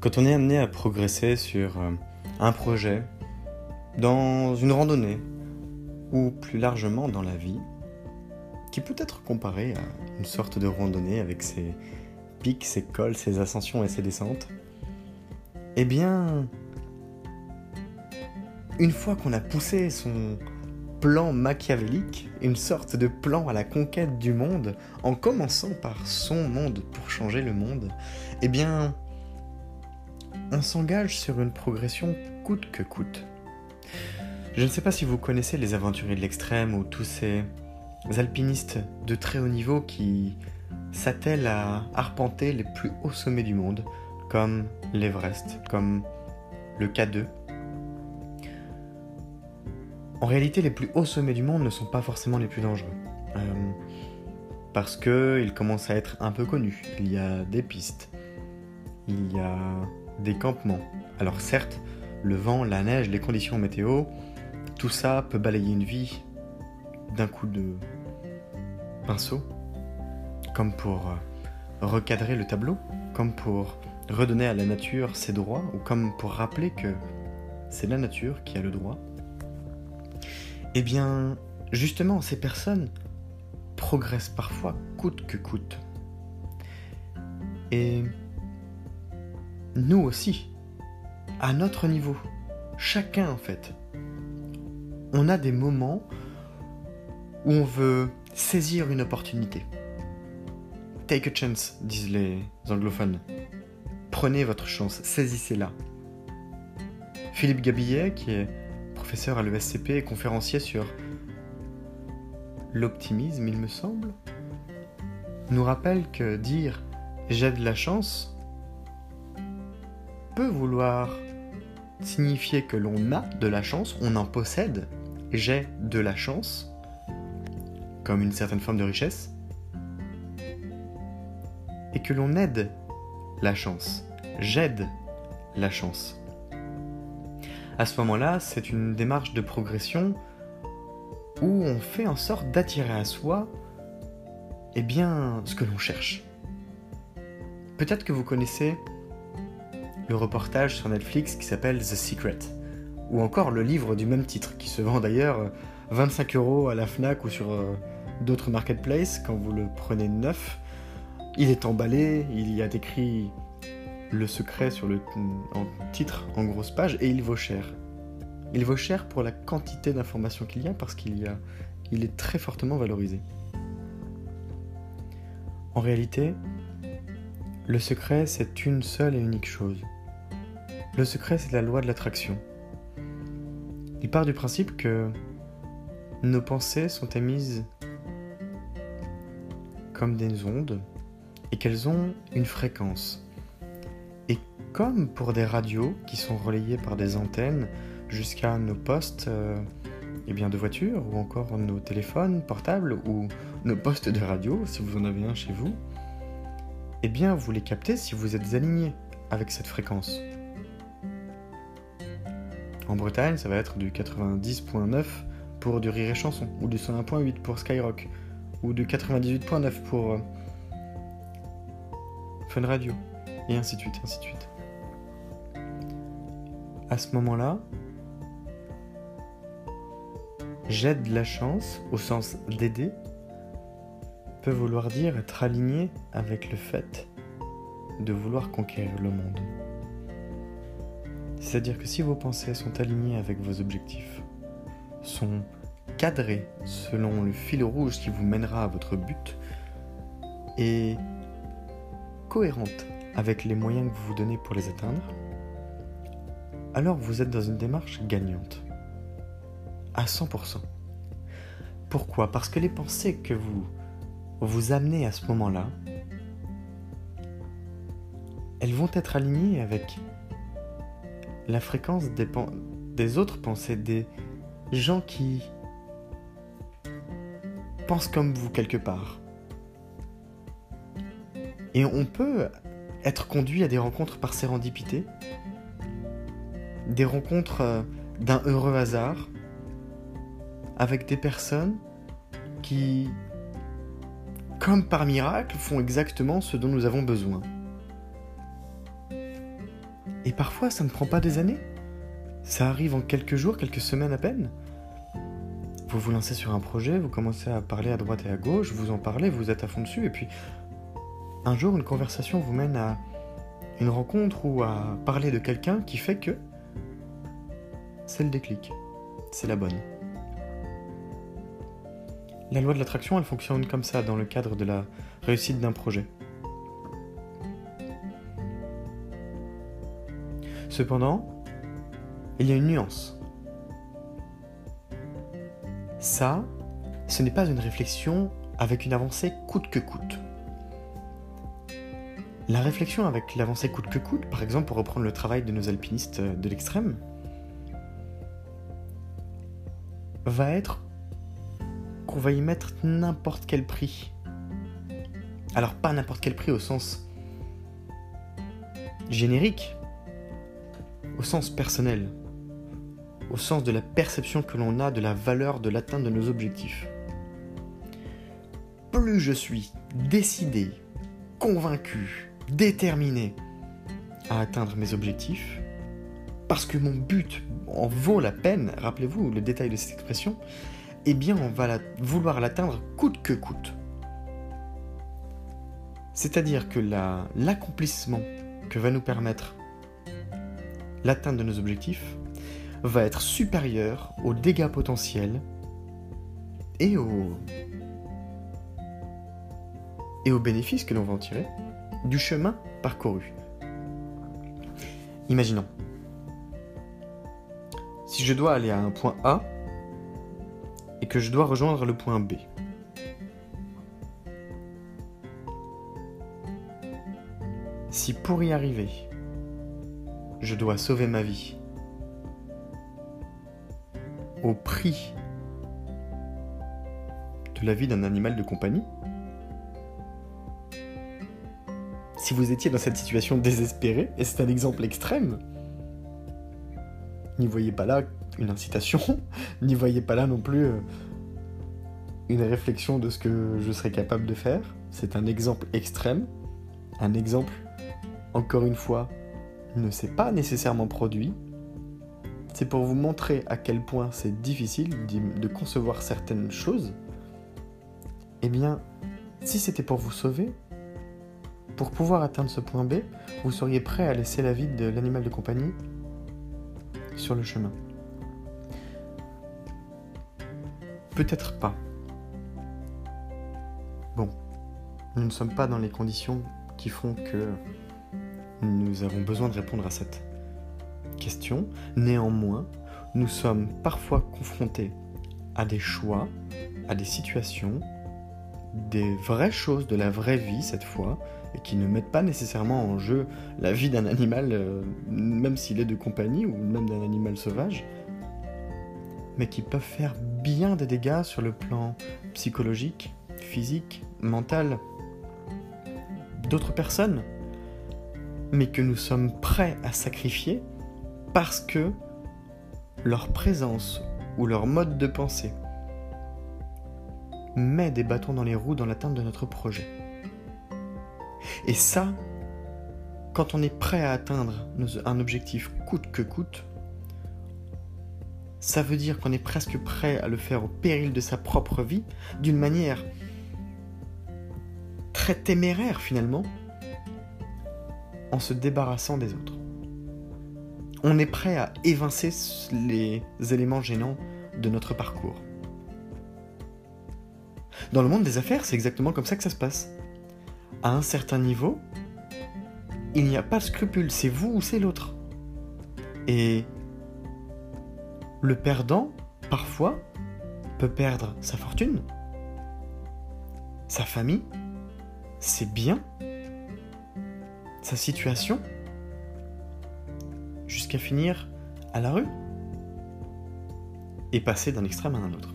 Quand on est amené à progresser sur euh, un projet, dans une randonnée, ou plus largement dans la vie, qui peut être comparé à une sorte de randonnée avec ses pics, ses cols, ses ascensions et ses descentes, eh bien, une fois qu'on a poussé son plan machiavélique, une sorte de plan à la conquête du monde, en commençant par son monde pour changer le monde, eh bien, on s'engage sur une progression coûte que coûte. Je ne sais pas si vous connaissez les aventuriers de l'extrême ou tous ces alpinistes de très haut niveau qui s'attellent à arpenter les plus hauts sommets du monde, comme l'Everest, comme le K2. En réalité, les plus hauts sommets du monde ne sont pas forcément les plus dangereux. Euh, parce qu'ils commencent à être un peu connus. Il y a des pistes, il y a des campements. Alors certes, le vent, la neige, les conditions météo, tout ça peut balayer une vie d'un coup de pinceau, comme pour euh, recadrer le tableau, comme pour redonner à la nature ses droits, ou comme pour rappeler que c'est la nature qui a le droit. Eh bien, justement, ces personnes progressent parfois coûte que coûte. Et nous aussi, à notre niveau, chacun en fait, on a des moments où on veut saisir une opportunité. Take a chance, disent les anglophones. Prenez votre chance, saisissez-la. Philippe Gabillet, qui est professeur à l'ESCP et conférencier sur l'optimisme, il me semble, nous rappelle que dire j'ai de la chance peut vouloir signifier que l'on a de la chance, on en possède, j'ai de la chance, comme une certaine forme de richesse, et que l'on aide la chance, j'aide la chance. À ce moment-là, c'est une démarche de progression où on fait en sorte d'attirer à soi eh bien, ce que l'on cherche. Peut-être que vous connaissez le reportage sur Netflix qui s'appelle The Secret, ou encore le livre du même titre, qui se vend d'ailleurs 25 euros à la FNAC ou sur euh, d'autres marketplaces quand vous le prenez neuf. Il est emballé, il y a décrit le secret sur le en titre en grosse page et il vaut cher. Il vaut cher pour la quantité d'informations qu'il y a parce qu'il y a il est très fortement valorisé. En réalité, le secret c'est une seule et unique chose. Le secret, c'est la loi de l'attraction. Il part du principe que nos pensées sont émises comme des ondes et qu'elles ont une fréquence. Et comme pour des radios qui sont relayées par des antennes jusqu'à nos postes euh, eh bien, de voiture ou encore nos téléphones portables ou nos postes de radio si vous en avez un chez vous, eh bien vous les captez si vous êtes aligné avec cette fréquence. En Bretagne, ça va être du 90.9 pour du Rire et Chanson, ou du 101.8 pour Skyrock, ou du 98.9 pour euh, Fun Radio, et ainsi de suite, ainsi de suite. À ce moment-là, j'aide la chance, au sens d'aider, peut vouloir dire être aligné avec le fait de vouloir conquérir le monde. C'est-à-dire que si vos pensées sont alignées avec vos objectifs, sont cadrées selon le fil rouge qui vous mènera à votre but, et cohérentes avec les moyens que vous vous donnez pour les atteindre, alors vous êtes dans une démarche gagnante. À 100%. Pourquoi? Parce que les pensées que vous vous amenez à ce moment-là, elles vont être alignées avec la fréquence des, autres pensées, des gens qui pensent comme vous quelque part. Et on peut être conduit à des rencontres par sérendipité, des rencontres euh, d'un heureux hasard, avec des personnes qui comme par miracle, font exactement ce dont nous avons besoin. Et parfois, ça ne prend pas des années? Ça arrive en quelques jours, quelques semaines à peine? Vous vous lancez sur un projet, vous commencez à parler à droite et à gauche, vous en parlez, vous êtes à fond dessus, et puis un jour, une conversation vous mène à une rencontre ou à parler de quelqu'un qui fait que c'est le déclic, c'est la bonne. La loi de l'attraction, elle fonctionne comme ça dans le cadre de la réussite d'un projet. Cependant, il y a une nuance. Ça, ce n'est pas une réflexion avec une avancée coûte que coûte. La réflexion avec l'avancée coûte que coûte, par exemple pour reprendre le travail de nos alpinistes de l'extrême, va être qu'on va y mettre n'importe quel prix. Alors pas n'importe quel prix au sens générique, au sens personnel, au sens de la perception que l'on a de la valeur de l'atteinte de nos objectifs. Plus je suis décidé, convaincu, déterminé à atteindre mes objectifs, parce que mon but en vaut la peine, rappelez-vous le détail de cette expression, eh bien on va vouloir l'atteindre coûte que coûte. C'est-à-dire que l'accomplissement que va nous permettre l'atteinte de nos objectifs va être supérieur aux dégâts potentiels et aux, et aux bénéfices que l'on va en tirer du chemin parcouru. Imaginons, si je dois aller à un point A, et que je dois rejoindre le point B. Si pour y arriver, je dois sauver ma vie au prix de la vie d'un animal de compagnie, si vous étiez dans cette situation désespérée, et c'est un exemple extrême, n'y voyez pas là une incitation, n'y voyez pas là non plus euh, une réflexion de ce que je serais capable de faire. C'est un exemple extrême, un exemple, encore une fois, ne s'est pas nécessairement produit. C'est pour vous montrer à quel point c'est difficile de concevoir certaines choses. Eh bien, si c'était pour vous sauver, pour pouvoir atteindre ce point B, vous seriez prêt à laisser la vie de l'animal de compagnie sur le chemin. Peut-être pas. Bon, nous ne sommes pas dans les conditions qui font que nous avons besoin de répondre à cette question. Néanmoins, nous sommes parfois confrontés à des choix, à des situations, des vraies choses de la vraie vie cette fois, et qui ne mettent pas nécessairement en jeu la vie d'un animal, euh, même s'il est de compagnie, ou même d'un animal sauvage, mais qui peuvent faire bien des dégâts sur le plan psychologique, physique, mental d'autres personnes, mais que nous sommes prêts à sacrifier parce que leur présence ou leur mode de pensée met des bâtons dans les roues dans l'atteinte de notre projet. Et ça, quand on est prêt à atteindre un objectif coûte que coûte, ça veut dire qu'on est presque prêt à le faire au péril de sa propre vie, d'une manière très téméraire finalement, en se débarrassant des autres. On est prêt à évincer les éléments gênants de notre parcours. Dans le monde des affaires, c'est exactement comme ça que ça se passe. À un certain niveau, il n'y a pas de scrupule, c'est vous ou c'est l'autre. Et le perdant, parfois, peut perdre sa fortune, sa famille, ses biens, sa situation, jusqu'à finir à la rue et passer d'un extrême à un autre.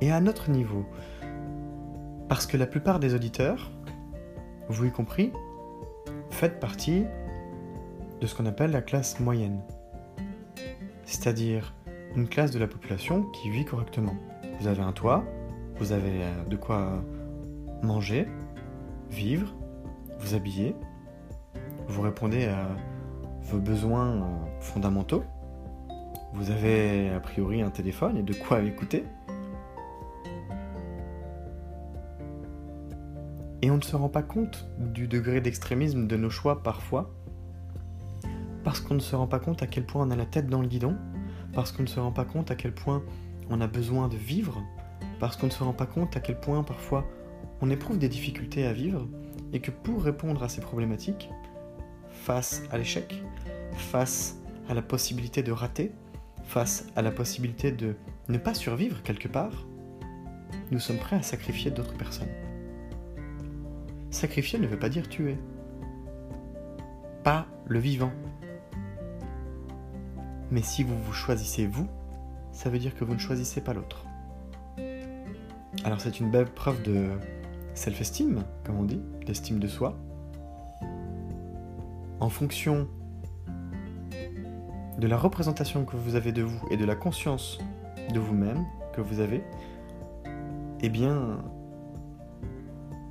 Et à notre niveau, parce que la plupart des auditeurs, vous y compris, faites partie de ce qu'on appelle la classe moyenne, c'est-à-dire une classe de la population qui vit correctement. Vous avez un toit, vous avez euh, de quoi manger, vivre, vous habiller, vous répondez à vos besoins euh, fondamentaux, vous avez a priori un téléphone et de quoi écouter. Et on ne se rend pas compte du degré d'extrémisme de nos choix parfois, parce qu'on ne se rend pas compte à quel point on a la tête dans le guidon, parce qu'on ne se rend pas compte à quel point on a besoin de vivre, parce qu'on ne se rend pas compte à quel point parfois on éprouve des difficultés à vivre, et que pour répondre à ces problématiques, face à l'échec, face à la possibilité de rater, face à la possibilité de ne pas survivre quelque part, nous sommes prêts à sacrifier d'autres personnes. Sacrifier ne veut pas dire tuer. Pas le vivant. Mais si vous vous choisissez vous, ça veut dire que vous ne choisissez pas l'autre. Alors c'est une belle preuve de self-esteem, comme on dit, d'estime de soi. En fonction de la représentation que vous avez de vous et de la conscience de vous-même que vous avez, eh bien,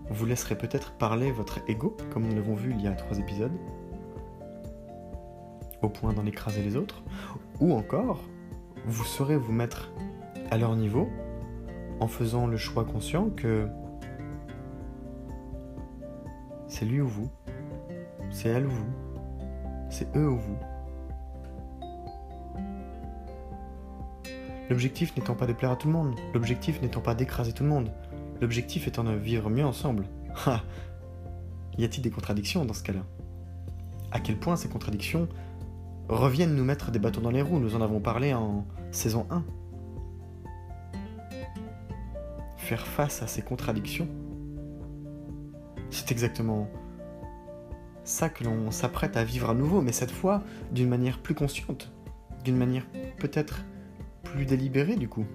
vous laisserez peut-être parler votre ego, comme nous l'avons vu il y a trois épisodes, au point d'en écraser les autres, ou encore, vous saurez vous mettre à leur niveau en faisant le choix conscient que c'est lui ou vous, c'est elle ou vous, c'est eux ou vous. L'objectif n'étant pas de plaire à tout le monde, l'objectif n'étant pas d'écraser tout le monde, l'objectif étant de vivre mieux ensemble. y a-t-il des contradictions dans ce cas-là? À quel point ces contradictions reviennent nous mettre des bâtons dans les roues? Nous en avons parlé en saison 1 faire face à ces contradictions. C'est exactement ça que l'on s'apprête à vivre à nouveau, mais cette fois d'une manière plus consciente, d'une manière peut-être plus délibérée du coup.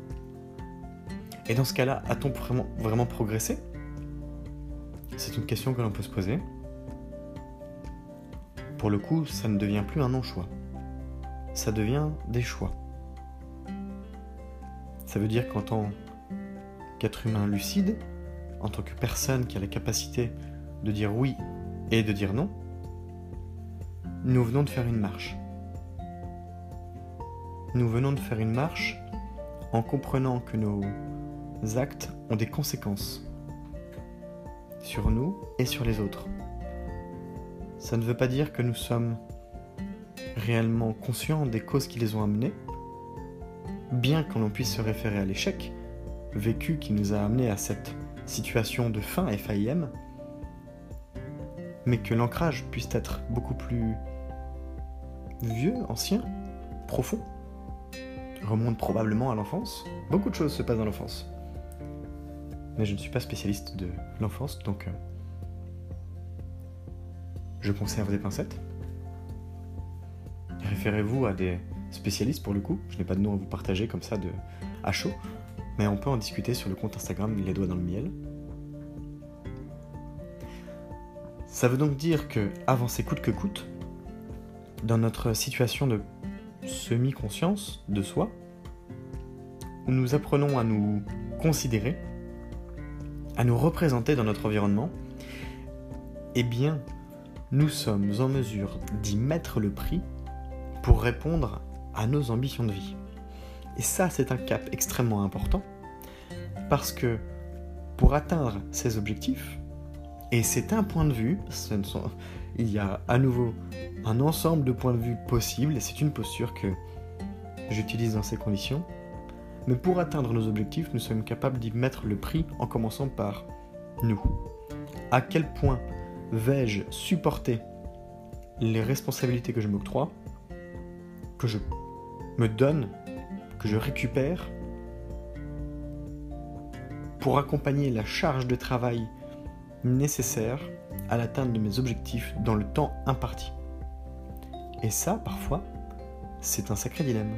Et dans ce cas-là, a-t-on vraiment, progressé? C'est une question que l'on peut se poser. Pour le coup, ça ne devient plus un non-choix. Ça devient des choix. Ça veut dire qu'en tant qu'être humain lucide, en tant que personne qui a la capacité de dire oui et de dire non, nous venons de faire une marche. Nous venons de faire une marche en comprenant que nos actes ont des conséquences sur nous et sur les autres. Ça ne veut pas dire que nous sommes réellement conscients des causes qui les ont amenés, bien qu'on l'on puisse se référer à l'échec, vécu qui nous a amené à cette situation de fin FIM, mais que l'ancrage puisse être beaucoup plus vieux, ancien, profond, remonte probablement à l'enfance. Beaucoup de choses se passent dans l'enfance. Mais je ne suis pas spécialiste de l'enfance, donc euh, je conserve des pincettes. Référez-vous à des spécialistes pour le coup. Je n'ai pas de nom à vous partager comme ça de à chaud, mais on peut en discuter sur le compte Instagram Les Doigts dans le Miel. Ça veut donc dire que avancer coûte que coûte, dans notre situation de semi-conscience de soi, où nous apprenons à nous considérer, à nous représenter dans notre environnement, eh bien, nous sommes en mesure d'y mettre le prix pour répondre à nos ambitions de vie. Et ça, c'est un cap extrêmement important, parce que pour atteindre ces objectifs, et c'est un point de vue, il y a à nouveau un ensemble de points de vue possibles, et c'est une posture que j'utilise dans ces conditions, mais pour atteindre nos objectifs, nous sommes capables d'y mettre le prix en commençant par nous. À quel point vais-je supporter les responsabilités que je m'octroie, que je me donne, que je récupère, pour accompagner la charge de travail nécessaire à l'atteinte de mes objectifs dans le temps imparti. Et ça, parfois, c'est un sacré dilemme.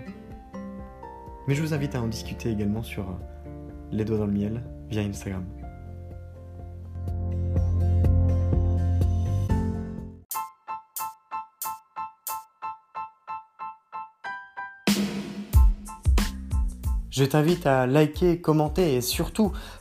Mais je vous invite à en discuter également sur Les Doigts dans le Miel via Instagram. Je t'invite à liker, commenter et surtout